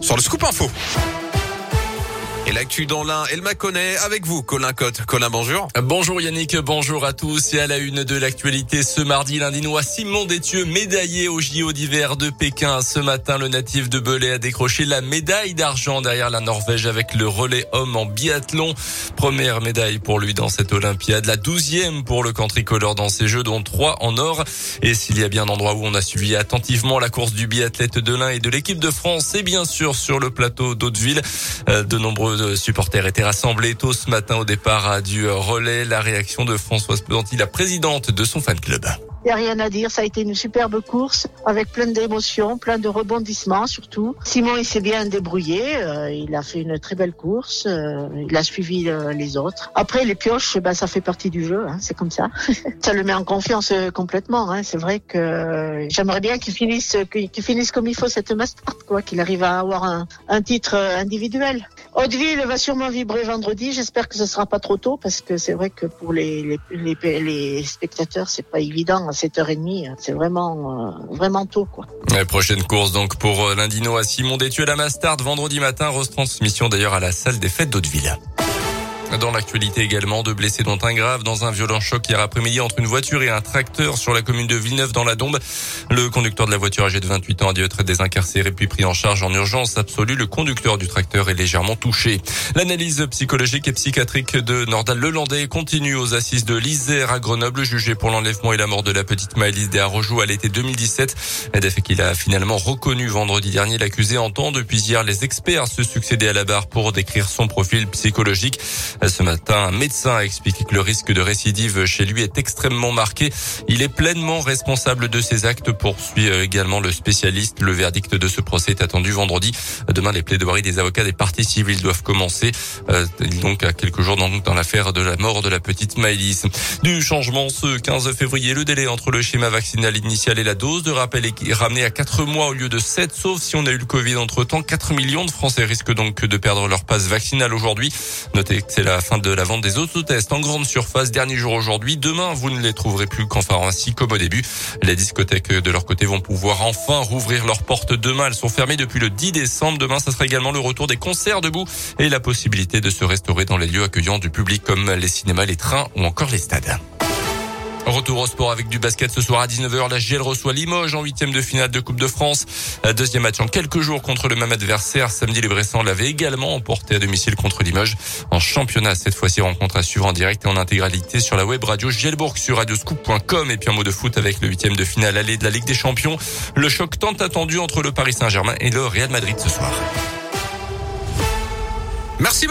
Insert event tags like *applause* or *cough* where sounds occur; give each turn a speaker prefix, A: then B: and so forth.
A: sur le scoop info. Et l'actu dans l'un, elle m'a connaît avec vous, Colin Cotte. Colin, bonjour.
B: Bonjour Yannick, bonjour à tous. Et à la une de l'actualité ce mardi, l'Indinois Simon Détieux, médaillé au JO d'hiver de Pékin. Ce matin, le natif de Belay a décroché la médaille d'argent derrière la Norvège avec le relais homme en biathlon. Première médaille pour lui dans cette Olympiade. La douzième pour le camp tricolore dans ces Jeux, dont trois en or. Et s'il y a bien un endroit où on a suivi attentivement la course du biathlète de l'Ain et de l'équipe de France, c'est bien sûr sur le plateau d'Hauteville. Euh, de nombreux nombreux supporters étaient rassemblés tôt ce matin au départ du relais. La réaction de Françoise Pesanti, la présidente de son fan club.
C: Il n'y a rien à dire, ça a été une superbe course avec plein d'émotions, plein de rebondissements surtout. Simon, il s'est bien débrouillé, euh, il a fait une très belle course, euh, il a suivi euh, les autres. Après, les pioches, ben, ça fait partie du jeu, hein, c'est comme ça. *laughs* ça le met en confiance complètement. Hein. C'est vrai que j'aimerais bien qu'il finisse, qu'il finisse comme il faut cette master, quoi, qu'il arrive à avoir un, un titre individuel. Hauteville va sûrement vibrer vendredi. J'espère que ce sera pas trop tôt parce que c'est vrai que pour les, les, les, les spectateurs, c'est pas évident à 7h30. C'est vraiment, euh, vraiment tôt, quoi.
B: La prochaine course, donc, pour euh, l'Indino à Simon Détuel à Mastard vendredi matin. Retransmission d'ailleurs à la salle des fêtes d'Hauteville. Dans l'actualité également, deux blessés dont un grave dans un violent choc hier après-midi entre une voiture et un tracteur sur la commune de Villeneuve dans la Dombe. Le conducteur de la voiture âgé de 28 ans a dû être désincarcéré puis pris en charge en urgence absolue. Le conducteur du tracteur est légèrement touché. L'analyse psychologique et psychiatrique de Nordal Lelandais continue aux assises de l'Isère à Grenoble, jugé pour l'enlèvement et la mort de la petite Maëlys Desarrojoux à l'été 2017. Des faits qu'il a finalement reconnu vendredi dernier. L'accusé entend depuis hier les experts se succéder à la barre pour décrire son profil psychologique. Ce matin, un médecin a expliqué que le risque de récidive chez lui est extrêmement marqué. Il est pleinement responsable de ses actes, poursuit également le spécialiste. Le verdict de ce procès est attendu vendredi. Demain, les plaidoiries des avocats des parties civiles doivent commencer. Euh, donc, à quelques jours dans, l'affaire de la mort de la petite Maëlys. Du changement ce 15 février, le délai entre le schéma vaccinal initial et la dose de rappel est ramené à 4 mois au lieu de 7, sauf si on a eu le Covid entre temps. 4 millions de Français risquent donc de perdre leur passe vaccinale aujourd'hui. Notez que c'est la la fin de la vente des autotests en grande surface. Dernier jour aujourd'hui. Demain, vous ne les trouverez plus qu'en pharmacie comme au début. Les discothèques de leur côté vont pouvoir enfin rouvrir leurs portes demain. Elles sont fermées depuis le 10 décembre. Demain, ça sera également le retour des concerts debout et la possibilité de se restaurer dans les lieux accueillants du public comme les cinémas, les trains ou encore les stades. Retour au sport avec du basket ce soir à 19h. La GL reçoit Limoges en huitième de finale de Coupe de France. Deuxième match en quelques jours contre le même adversaire. Samedi, les Bressans l'avaient également emporté à domicile contre Limoges. En championnat, cette fois-ci, rencontre à suivre en direct et en intégralité sur la web radio Gielbourg sur radioscoop.com. Et puis un mot de foot avec le huitième de finale aller de la Ligue des Champions. Le choc tant attendu entre le Paris Saint-Germain et le Real Madrid ce soir.
A: Merci beaucoup.